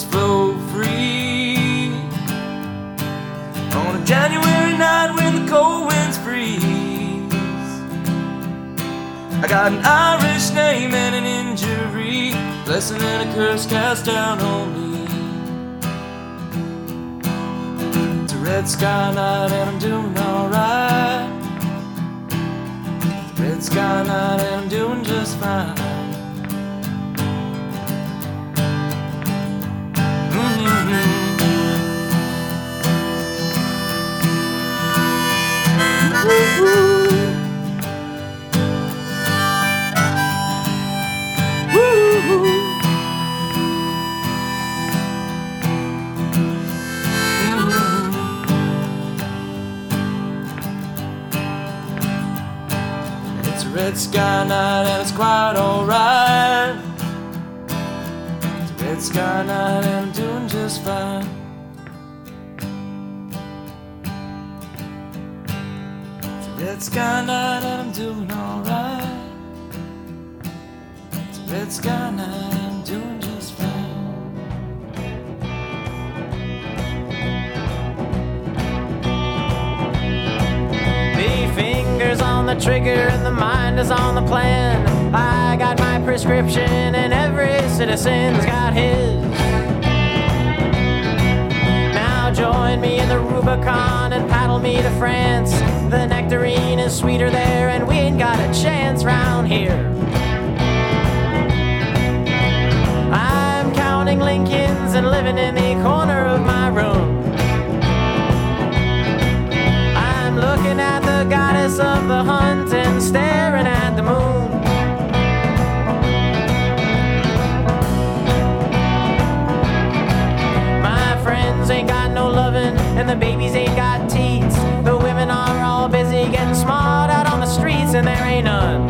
flow free. On a January night when the cold winds freeze, I got an Irish name and an injury, blessing and a curse cast down on me. It's a red sky night and I'm doing alright. Red sky night and I'm doing just fine. Red sky night and it's quite alright. It's a red sky night and I'm doing just fine. Red sky night and I'm doing alright. It's a red sky night and I'm doing just fine. The fingers on the trigger and the mind is on the plan. I got my prescription and every citizen's got his. Join me in the Rubicon and paddle me to France. The nectarine is sweeter there and we ain't got a chance round here. I'm counting Lincolns and living in the corner of my room. I'm looking at the goddess of the hunt the babies ain't got teats. The women are all busy getting smart out on the streets, and there ain't none.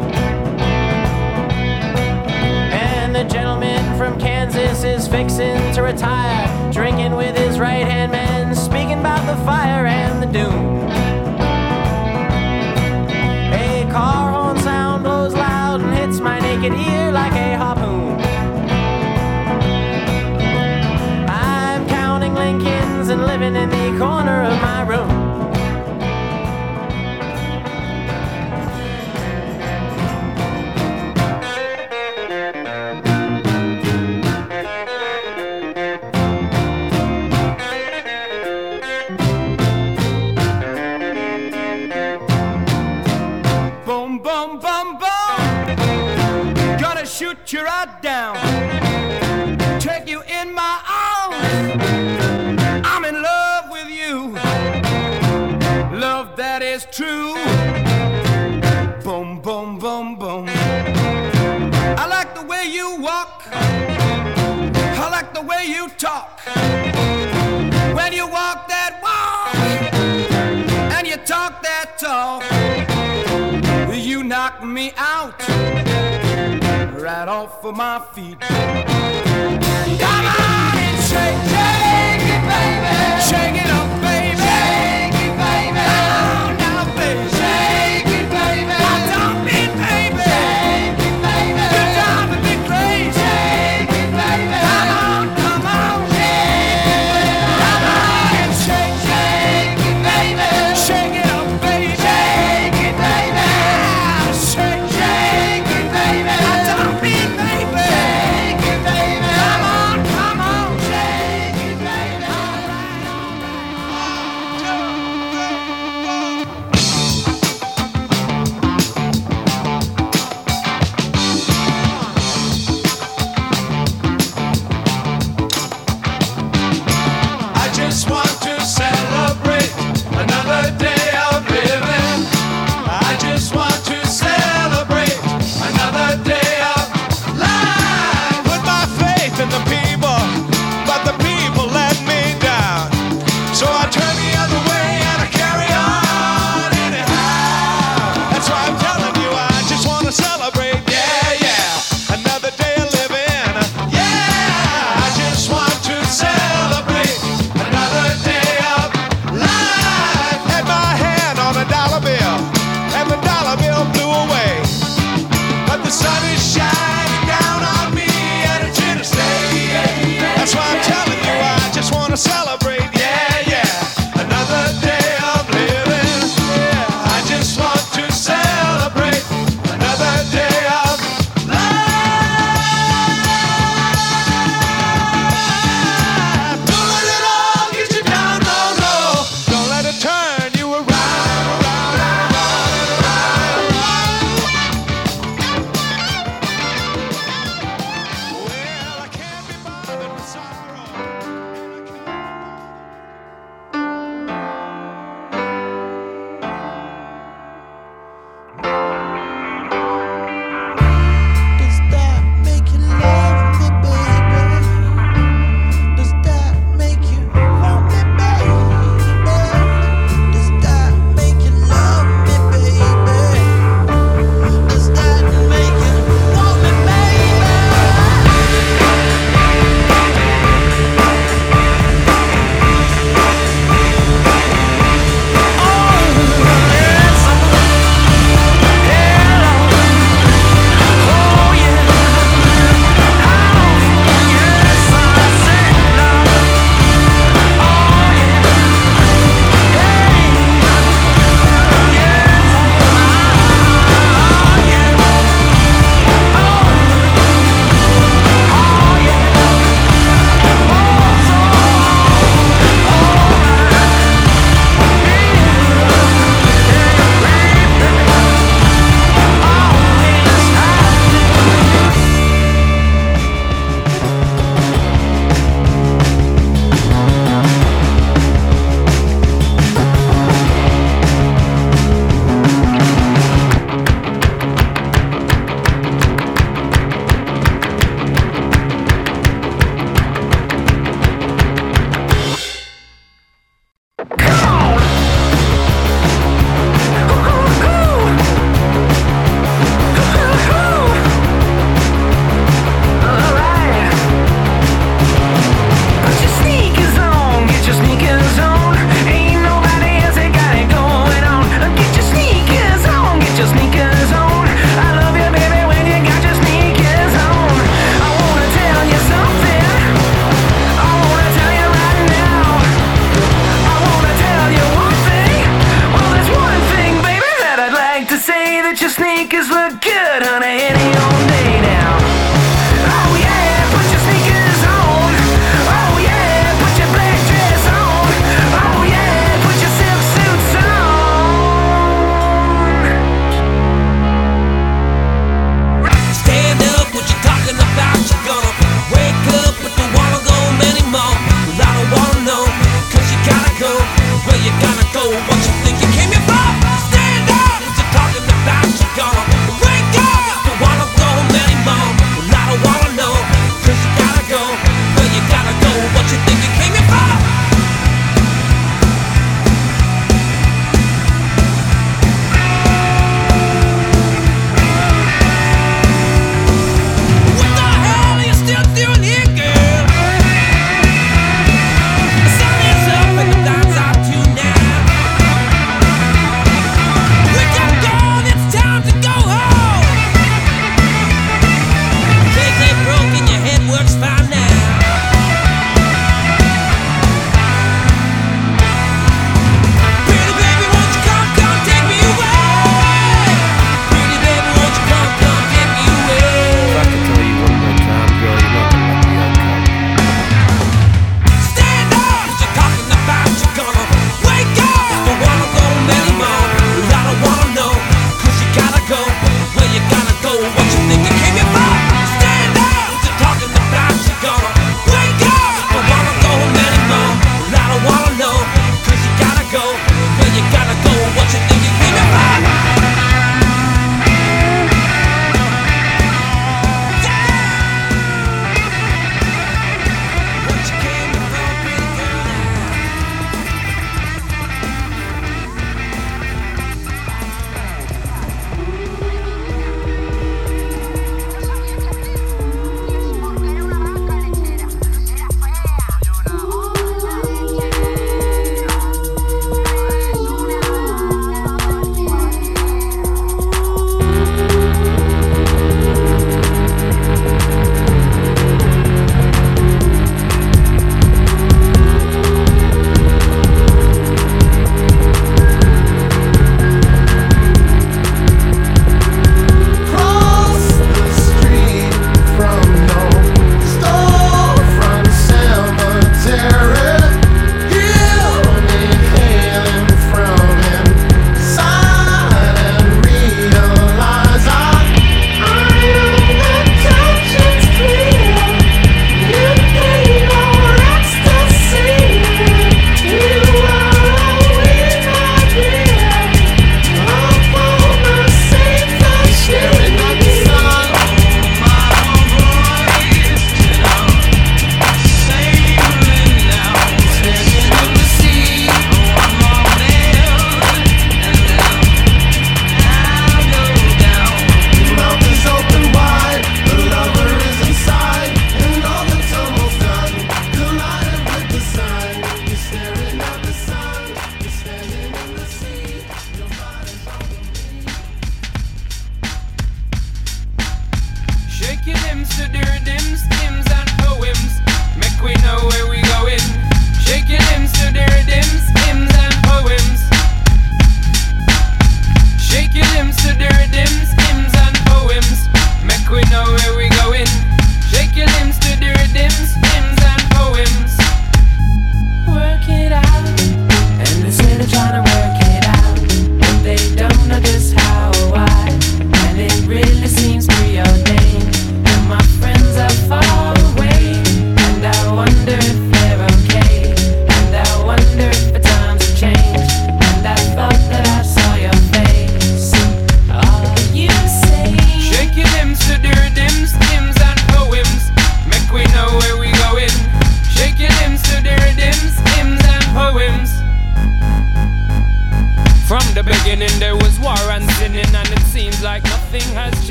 And the gentleman from Kansas is fixing to retire, drinking with his right hand man, speaking about the fire and the doom. Right off of my feet. Come on and shake, shake it, baby. Shake it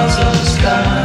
Miles of sky.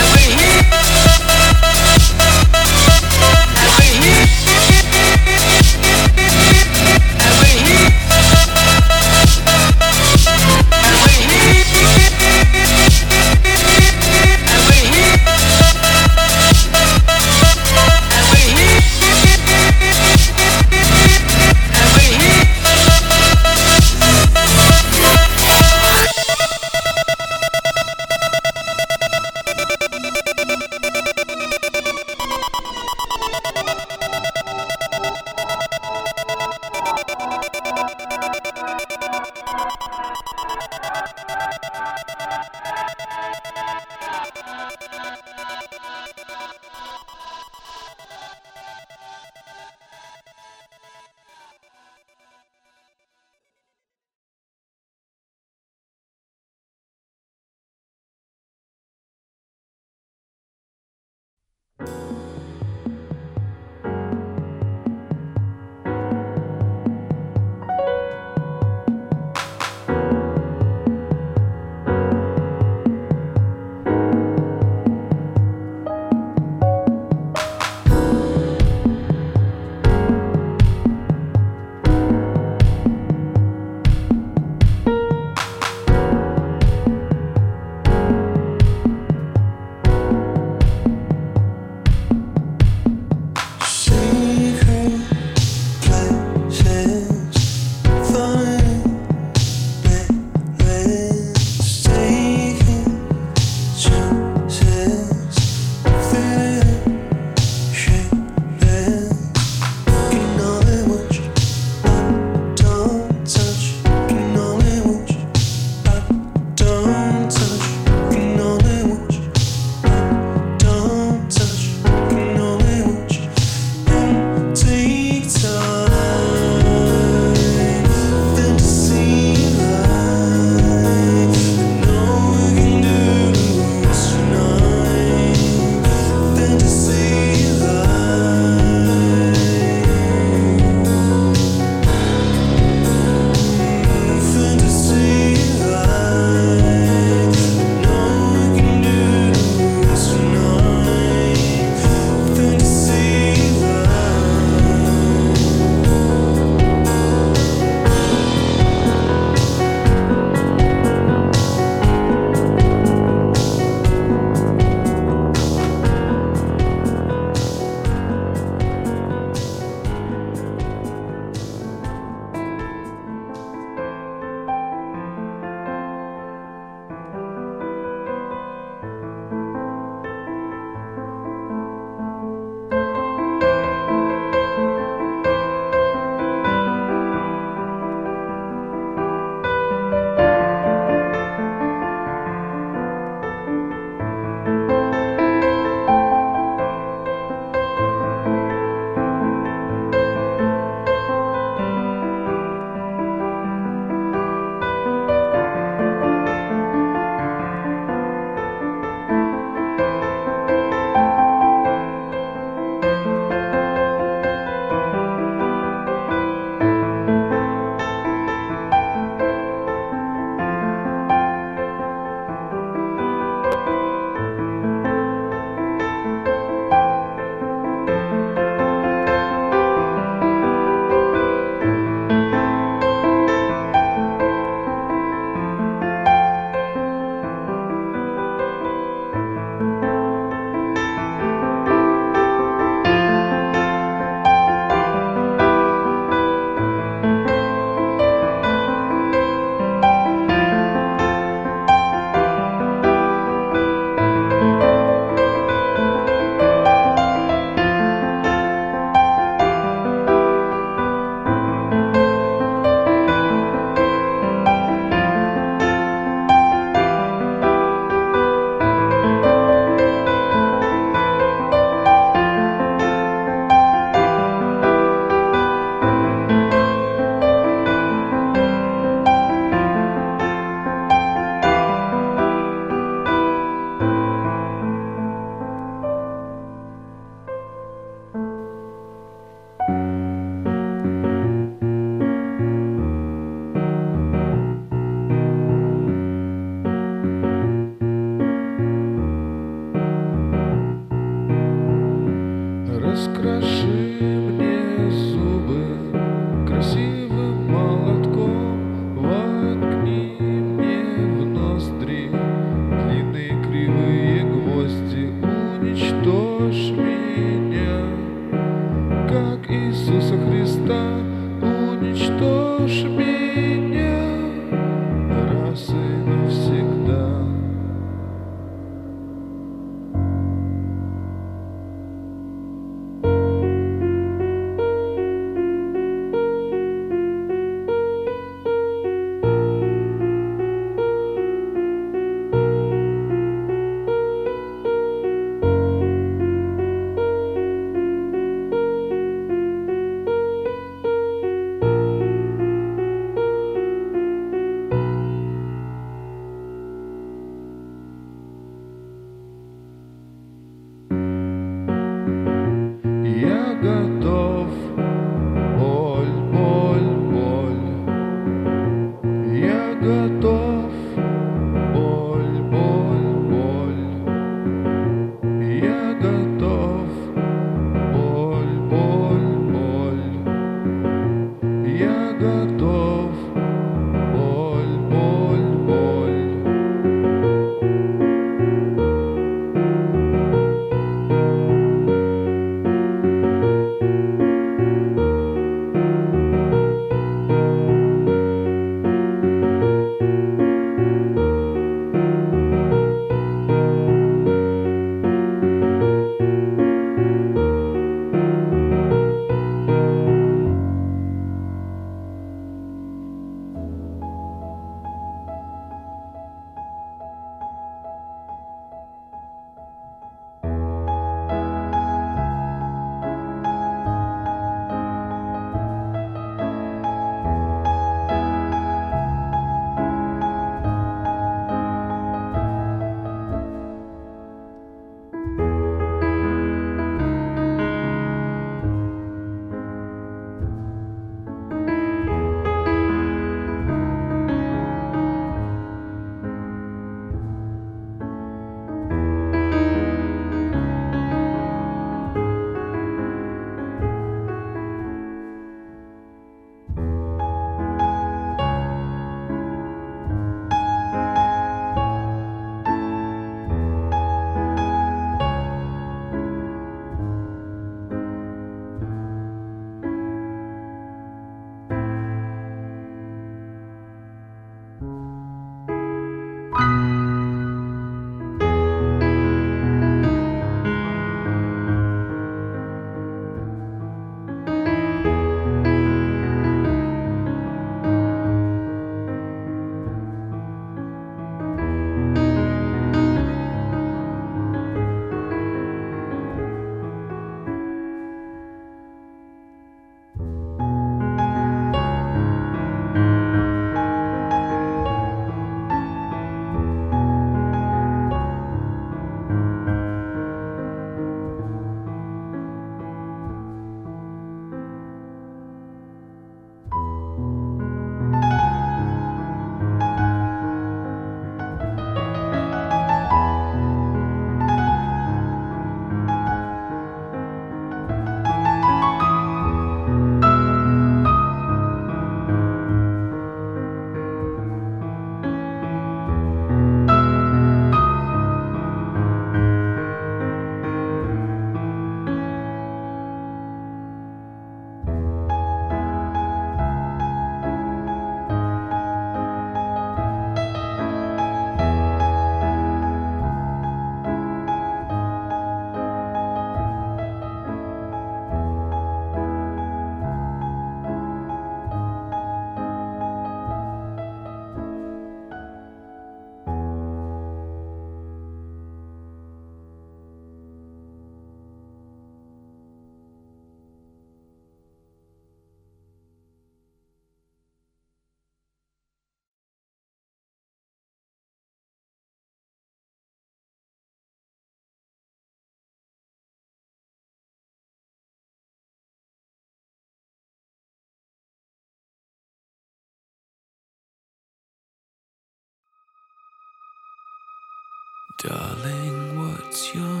Darling, what's your